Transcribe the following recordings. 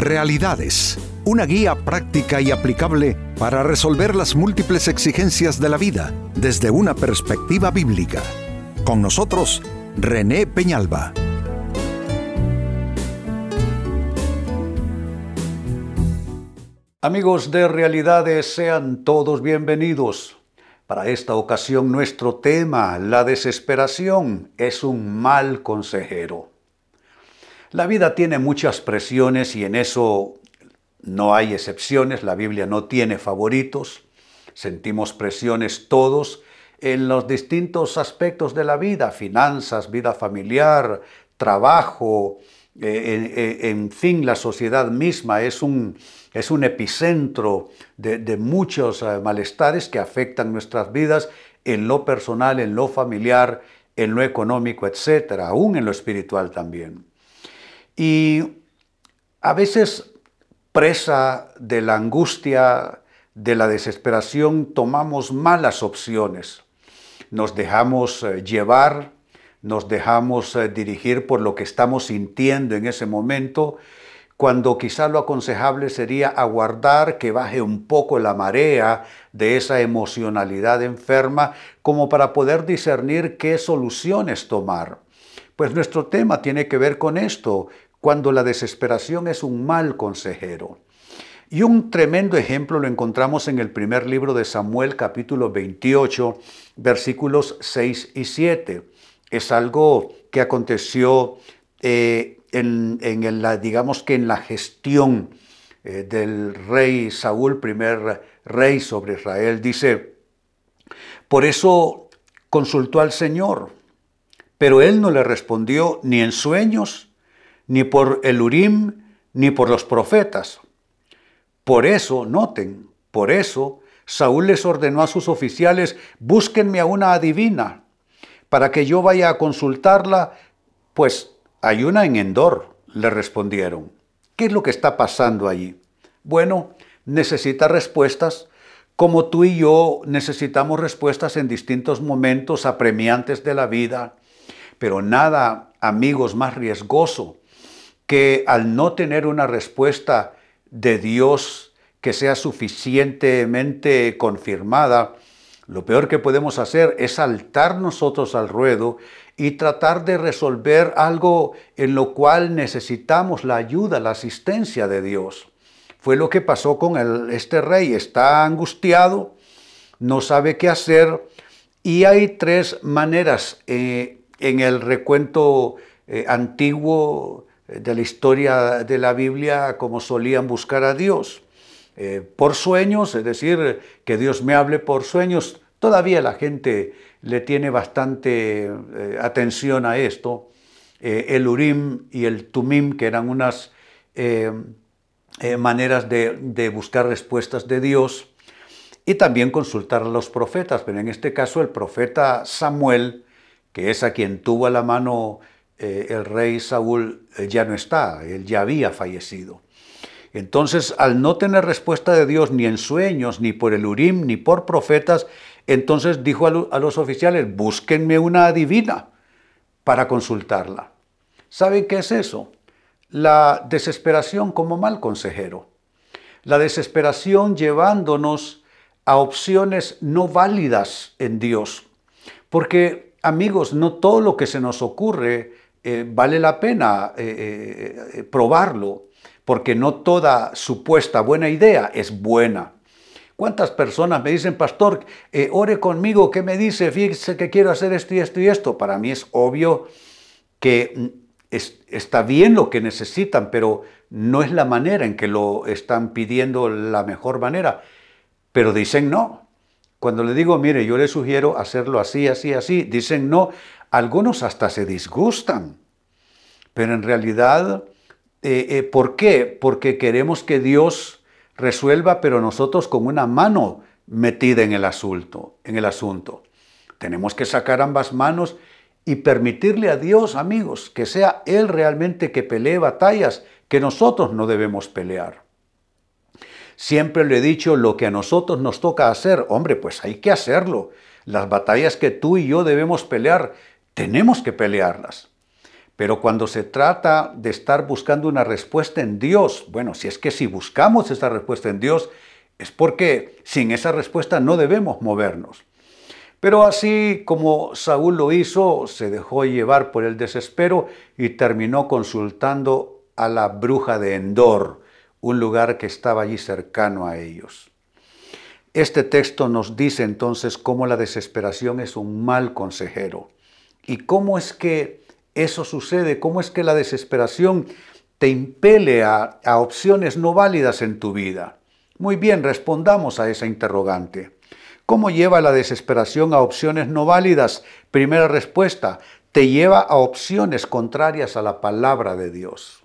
Realidades, una guía práctica y aplicable para resolver las múltiples exigencias de la vida desde una perspectiva bíblica. Con nosotros, René Peñalba. Amigos de Realidades, sean todos bienvenidos. Para esta ocasión nuestro tema, la desesperación, es un mal consejero. La vida tiene muchas presiones y en eso no hay excepciones, la Biblia no tiene favoritos, sentimos presiones todos en los distintos aspectos de la vida, finanzas, vida familiar, trabajo, eh, en, fin, la sociedad misma es un, es un epicentro de, muchos eh, malestares que afectan nuestras vidas en lo personal, en lo familiar, en lo económico, etcétera, aún en lo espiritual también. Y a veces, presa de la angustia, de la desesperación, tomamos malas opciones. Nos dejamos eh, llevar nos dejamos eh, dirigir por lo que estamos sintiendo en ese momento, cuando quizá lo aconsejable sería aguardar que baje un poco la marea de esa emocionalidad enferma como para poder discernir qué soluciones tomar. Pues nuestro tema tiene que ver con esto, cuando la desesperación es un mal consejero. Y un tremendo ejemplo lo encontramos en el primer libro de Samuel capítulo 28 versículos 6 y 7 es algo que aconteció eh, en, la, digamos que en la gestión eh, del rey Saúl, primer rey sobre Israel. Dice, por eso consultó al Señor, pero él no le respondió ni en sueños, ni por el Urim, ni por los profetas. Por eso, noten, por eso Saúl les ordenó a sus oficiales, búsquenme a una adivina para que yo vaya a consultarla, pues hay una en Endor, le respondieron. ¿Qué es lo que está pasando allí? Bueno, necesita respuestas, como tú y yo necesitamos respuestas en distintos momentos apremiantes de la vida, pero nada, amigos, más riesgoso que al no tener una respuesta de Dios que sea suficientemente confirmada, lo peor que podemos hacer es saltar nosotros al ruedo y tratar de resolver algo en lo cual necesitamos la ayuda, la asistencia de Dios. Fue lo que pasó con este rey. Está angustiado, no sabe qué hacer y hay tres maneras eh, en el recuento eh, antiguo de la historia de la Biblia como solían buscar a Dios. Eh, por sueños, es decir, que Dios me hable por sueños. Todavía la gente le tiene bastante eh, atención a esto. Eh, el Urim y el Tumim, que eran unas maneras de, de, buscar respuestas de Dios, y también consultar a los profetas, pero en este caso el profeta Samuel, que es a quien tuvo a la mano el rey Saúl, ya no está, él ya había fallecido. Entonces, al no tener respuesta de Dios ni en sueños, ni por el Urim, ni por profetas, entonces dijo a, los oficiales, búsquenme una adivina para consultarla. ¿Saben qué es eso? La desesperación como mal consejero. La desesperación llevándonos a opciones no válidas en Dios. Porque, amigos, no todo lo que se nos ocurre eh, vale la pena eh, eh, probarlo porque no toda supuesta buena idea es buena. ¿Cuántas personas me dicen, pastor, ore conmigo, ¿qué me dice? Fíjese que quiero hacer esto y esto y esto. Para mí es obvio que mm, está bien lo que necesitan, pero no es la manera en que lo están pidiendo la mejor manera. Pero dicen no. Cuando le digo, mire, yo le sugiero hacerlo así, así, así, dicen no. Algunos hasta se disgustan. Pero en realidad eh, eh, ¿Por qué? Porque queremos que Dios resuelva, pero nosotros con una mano metida en el asunto, en el asunto. Tenemos que sacar ambas manos y permitirle a Dios, amigos, que sea Él realmente que pelee batallas que nosotros no debemos pelear. Siempre le he dicho lo que a nosotros nos toca hacer, hombre, pues hay que hacerlo. Las batallas que tú y yo debemos pelear, tenemos que pelearlas. Pero cuando se trata de estar buscando una respuesta en Dios, bueno, si es que si buscamos esa respuesta en Dios, es porque sin esa respuesta no debemos movernos. Pero así como Saúl lo hizo, se dejó llevar por el desespero y terminó consultando a la bruja de Endor, un lugar que estaba allí cercano a ellos. Este texto nos dice entonces cómo la desesperación es un mal consejero y cómo es que eso sucede, cómo es que la desesperación te impele a, a opciones no válidas en tu vida. Muy bien, respondamos a esa interrogante. ¿Cómo lleva la desesperación a opciones no válidas? Primera respuesta, te lleva a opciones contrarias a la palabra de Dios.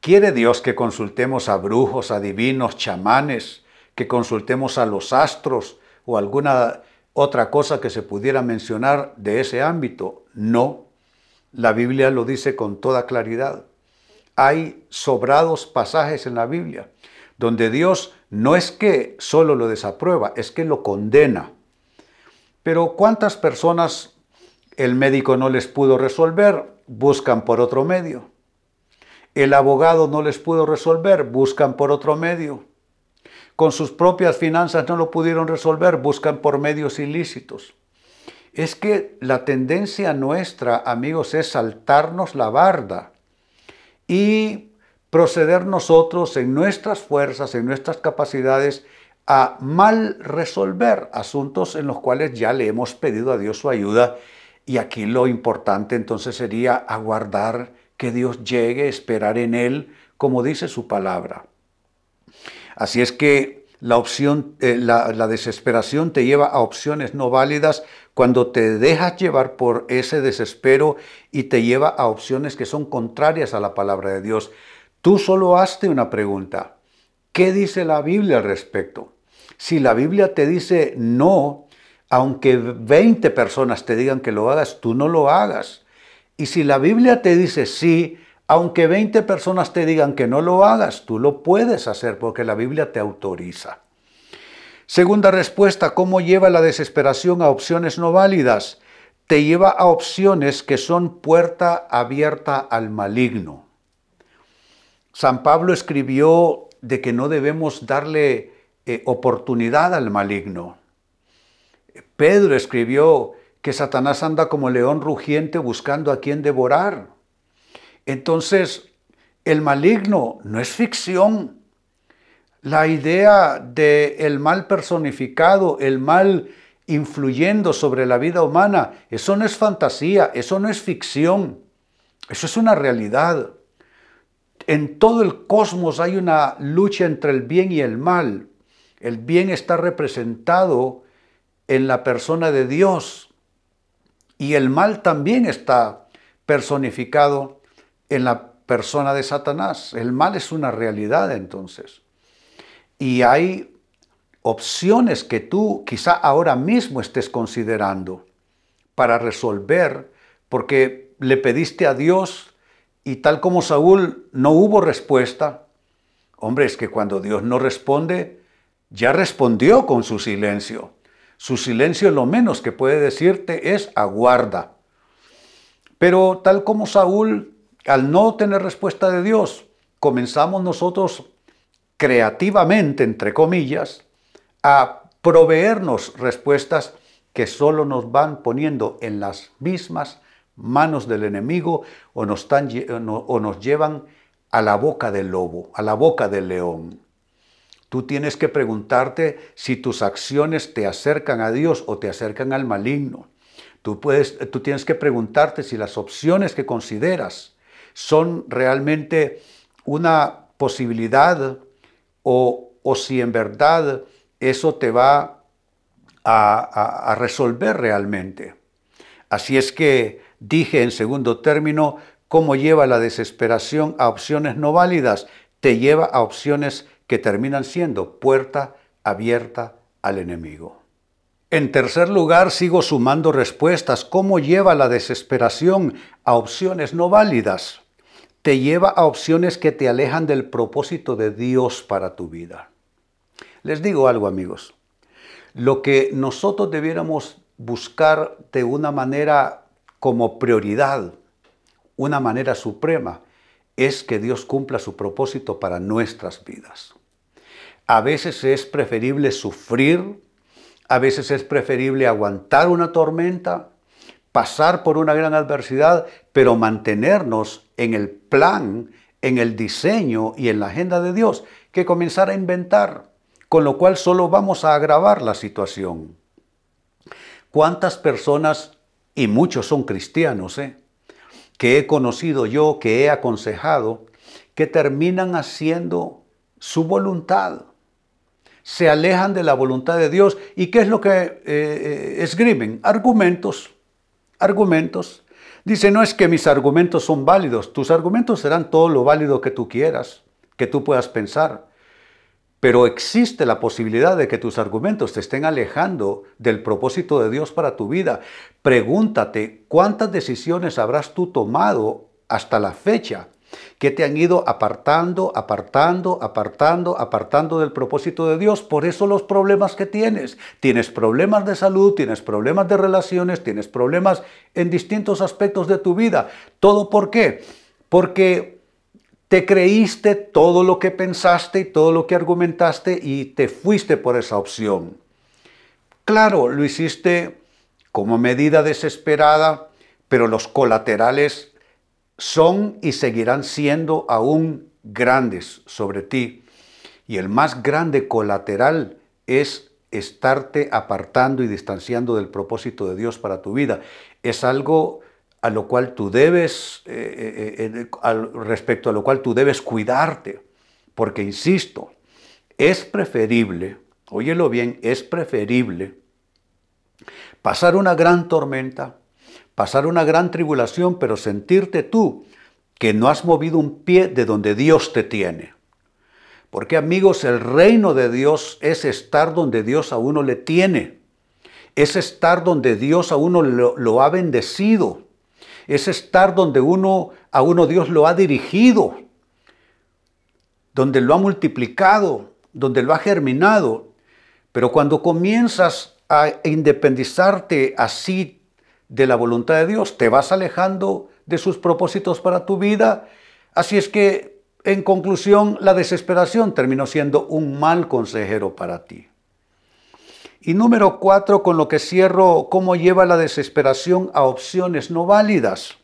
¿Quiere Dios que consultemos a brujos, adivinos, chamanes, que consultemos a los astros o alguna otra cosa que se pudiera mencionar de ese ámbito? No. La Biblia lo dice con toda claridad. Hay sobrados pasajes en la Biblia donde Dios no es que solo lo desaprueba, es que lo condena. Pero ¿cuántas personas el médico no les pudo resolver? Buscan por otro medio. El abogado no les pudo resolver, buscan por otro medio. Con sus propias finanzas no lo pudieron resolver, buscan por medios ilícitos. Es que la tendencia nuestra, amigos, es saltarnos la barda y proceder nosotros en nuestras fuerzas, en nuestras capacidades, a mal resolver asuntos en los cuales ya le hemos pedido a Dios su ayuda. Y aquí lo importante entonces sería aguardar que Dios llegue, esperar en Él, como dice su palabra. Así es que la opción, eh, la desesperación te lleva a opciones no válidas cuando te dejas llevar por ese desespero y te lleva a opciones que son contrarias a la palabra de Dios. Tú solo hazte una pregunta. ¿Qué dice la Biblia al respecto? Si la Biblia te dice no, aunque 20 personas te digan que lo hagas, tú no lo hagas. Y si la Biblia te dice sí, aunque 20 personas te digan que no lo hagas, tú lo puedes hacer porque la Biblia te autoriza. Segunda respuesta, ¿cómo lleva la desesperación a opciones no válidas? Te lleva a opciones que son puerta abierta al maligno. San Pablo escribió de que no debemos darle eh, oportunidad al maligno. Pedro escribió que Satanás anda como león rugiente buscando a quien devorar. Entonces, el maligno no es ficción. La idea del el mal personificado, el mal influyendo sobre la vida humana, eso no es fantasía, eso no es ficción, eso es una realidad en todo el cosmos hay una lucha entre el bien y el mal. El bien está representado en la persona de Dios y el mal también está personificado en la persona de Satanás. El mal es una realidad entonces. Y hay opciones que tú quizá ahora mismo estés considerando para resolver porque le pediste a Dios y tal como Saúl no hubo respuesta, hombre, es que cuando Dios no responde, ya respondió con su silencio. Su silencio lo menos que puede decirte es aguarda. Pero tal como Saúl, al no tener respuesta de Dios, comenzamos nosotros creativamente, entre comillas, a proveernos respuestas que solo nos van poniendo en las mismas manos del enemigo o nos, o nos llevan a la boca del lobo, a la boca del león. Tú tienes que preguntarte si tus acciones te acercan a Dios o te acercan al maligno. Tú, puedes, tú tienes que preguntarte si las opciones que consideras son realmente una posibilidad o, o si en verdad eso te va a, a resolver realmente. Así es que Dije en segundo término cómo lleva la desesperación a opciones no válidas. Te lleva a opciones que terminan siendo puerta abierta al enemigo. En tercer lugar, sigo sumando respuestas. ¿Cómo lleva la desesperación a opciones no válidas? Te lleva a opciones que te alejan del propósito de Dios para tu vida. Les digo algo, amigos. Lo que nosotros debiéramos buscar de una manera como prioridad una manera suprema es que Dios cumpla su propósito para nuestras vidas. A veces es preferible sufrir, a veces es preferible aguantar una tormenta, pasar por una gran adversidad, pero mantenernos en el plan, en el diseño y en la agenda de Dios, que comenzar a inventar, con lo cual solo vamos a agravar la situación. ¿Cuántas personas, y muchos son cristianos, eh, que he conocido yo, que he aconsejado, que terminan haciendo su voluntad? Se alejan de la voluntad de Dios. ¿Y qué es lo que eh, eh, escriben? Argumentos argumentos. Dice, no es que mis argumentos son válidos, tus argumentos serán todo lo válido que tú quieras, que tú puedas pensar. Pero existe la posibilidad de que tus argumentos te estén alejando del propósito de Dios para tu vida. Pregúntate, ¿cuántas decisiones habrás tú tomado hasta la fecha que te han ido apartando, apartando, apartando, apartando del propósito de Dios. Por eso los problemas que tienes. Tienes problemas de salud, tienes problemas de relaciones, tienes problemas en distintos aspectos de tu vida. ¿Todo por qué? Porque te creíste todo lo que pensaste y todo lo que argumentaste y te fuiste por esa opción. Claro, lo hiciste como medida desesperada, pero los colaterales son y seguirán siendo aún grandes sobre ti. Y el más grande colateral es estarte apartando y distanciando del propósito de Dios para tu vida. Es algo a lo cual tú debes, eh, eh, eh, respecto a lo cual tú debes cuidarte. Porque, insisto, es preferible, óyelo bien, es preferible pasar una gran tormenta, pasar una gran tribulación, pero sentirte tú que no has movido un pie de donde Dios te tiene. Porque amigos, el reino de Dios es estar donde Dios a uno le tiene. Es estar donde Dios a uno lo, ha bendecido. Es estar donde uno a uno Dios lo ha dirigido. Donde lo ha multiplicado, donde lo ha germinado. Pero cuando comienzas a independizarte así de la voluntad de Dios, te vas alejando de sus propósitos para tu vida. Así es que, en conclusión, la desesperación terminó siendo un mal consejero para ti. Y número cuatro, con lo que cierro, cómo lleva la desesperación a opciones no válidas.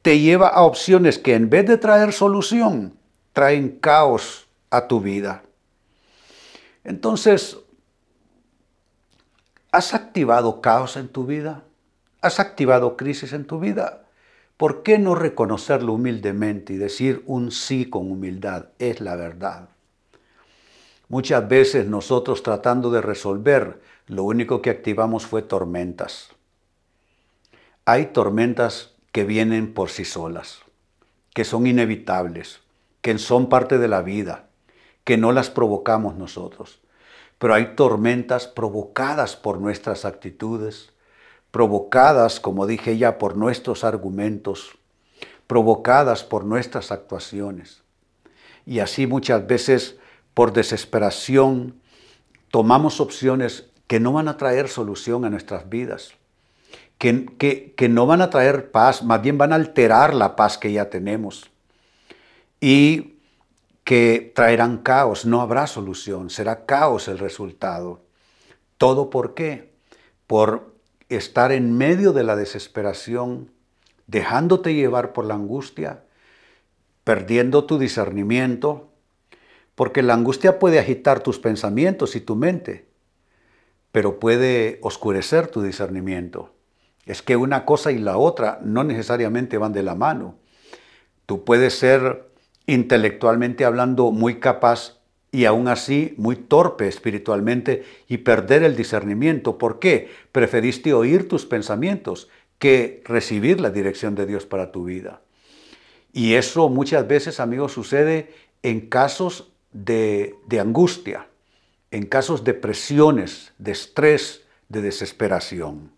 Te lleva a opciones que en vez de traer solución, traen caos a tu vida. Entonces, ¿has activado caos en tu vida? ¿Has activado crisis en tu vida? ¿Por qué no reconocerlo humildemente y decir un sí con humildad? Es la verdad. Muchas veces nosotros tratando de resolver, lo único que activamos fue tormentas. Hay tormentas que vienen por sí solas, que son inevitables, que son parte de la vida, que no las provocamos nosotros. Pero hay tormentas provocadas por nuestras actitudes, provocadas, como dije ya, por nuestros argumentos, provocadas por nuestras actuaciones. Y así muchas veces, por desesperación, tomamos opciones que no van a traer solución a nuestras vidas, que, que, no van a traer paz, más bien van a alterar la paz que ya tenemos. Y que traerán caos, no habrá solución, será caos el resultado. ¿Todo por qué? Por estar en medio de la desesperación, dejándote llevar por la angustia, perdiendo tu discernimiento, porque la angustia puede agitar tus pensamientos y tu mente, pero puede oscurecer tu discernimiento. Es que una cosa y la otra no necesariamente van de la mano. Tú puedes ser intelectualmente hablando muy capaz y aún así muy torpe espiritualmente y perder el discernimiento. ¿Por qué? Preferiste oír tus pensamientos que recibir la dirección de Dios para tu vida. Y eso muchas veces, amigos, sucede en casos de, angustia, en casos de presiones, de estrés, de desesperación.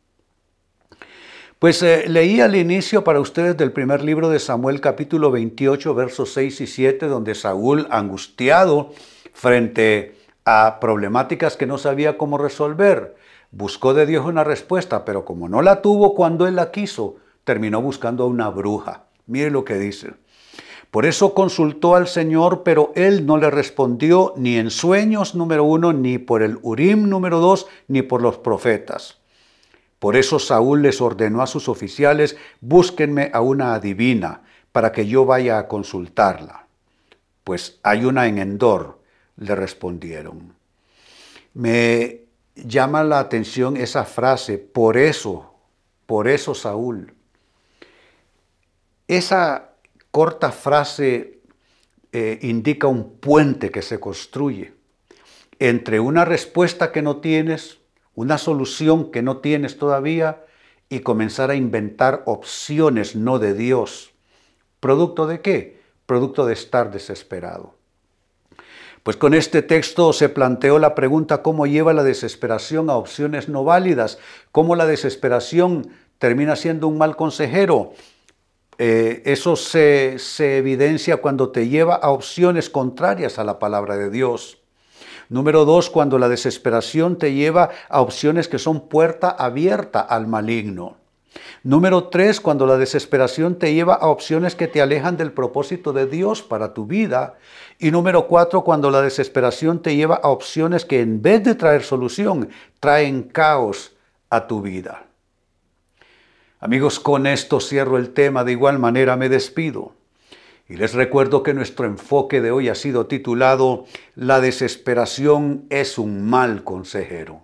Pues eh, leí al inicio para ustedes del primer libro de Samuel capítulo 28 versos 6 y 7, donde Saúl, angustiado, frente a problemáticas que no sabía cómo resolver. Buscó de Dios una respuesta, pero como no la tuvo cuando él la quiso, terminó buscando a una bruja Mire lo que dice. Por eso consultó al Señor, pero él no le respondió ni en sueños número uno, ni por el Urim número dos, ni por los profetas. Por eso Saúl les ordenó a sus oficiales, búsquenme a una adivina, para que yo vaya a consultarla. Pues hay una en Endor, le respondieron. Me llama la atención esa frase, por eso, por eso Saúl. Esa corta frase eh, indica un puente que se construye entre una respuesta que no tienes, una solución que no tienes todavía y comenzar a inventar opciones no de Dios. ¿Producto de qué? Producto de estar desesperado. Pues con este texto se planteó la pregunta cómo lleva la desesperación a opciones no válidas, cómo la desesperación termina siendo un mal consejero, eh, eso se, se evidencia cuando te lleva a opciones contrarias a la palabra de Dios. Número dos, cuando la desesperación te lleva a opciones que son puerta abierta al maligno. Número tres, cuando la desesperación te lleva a opciones que te alejan del propósito de Dios para tu vida. Y número cuatro, cuando la desesperación te lleva a opciones que en vez de traer solución, traen caos a tu vida. Amigos, con esto cierro el tema, de igual manera me despido. Y les recuerdo que nuestro enfoque de hoy ha sido titulado La desesperación es un mal consejero.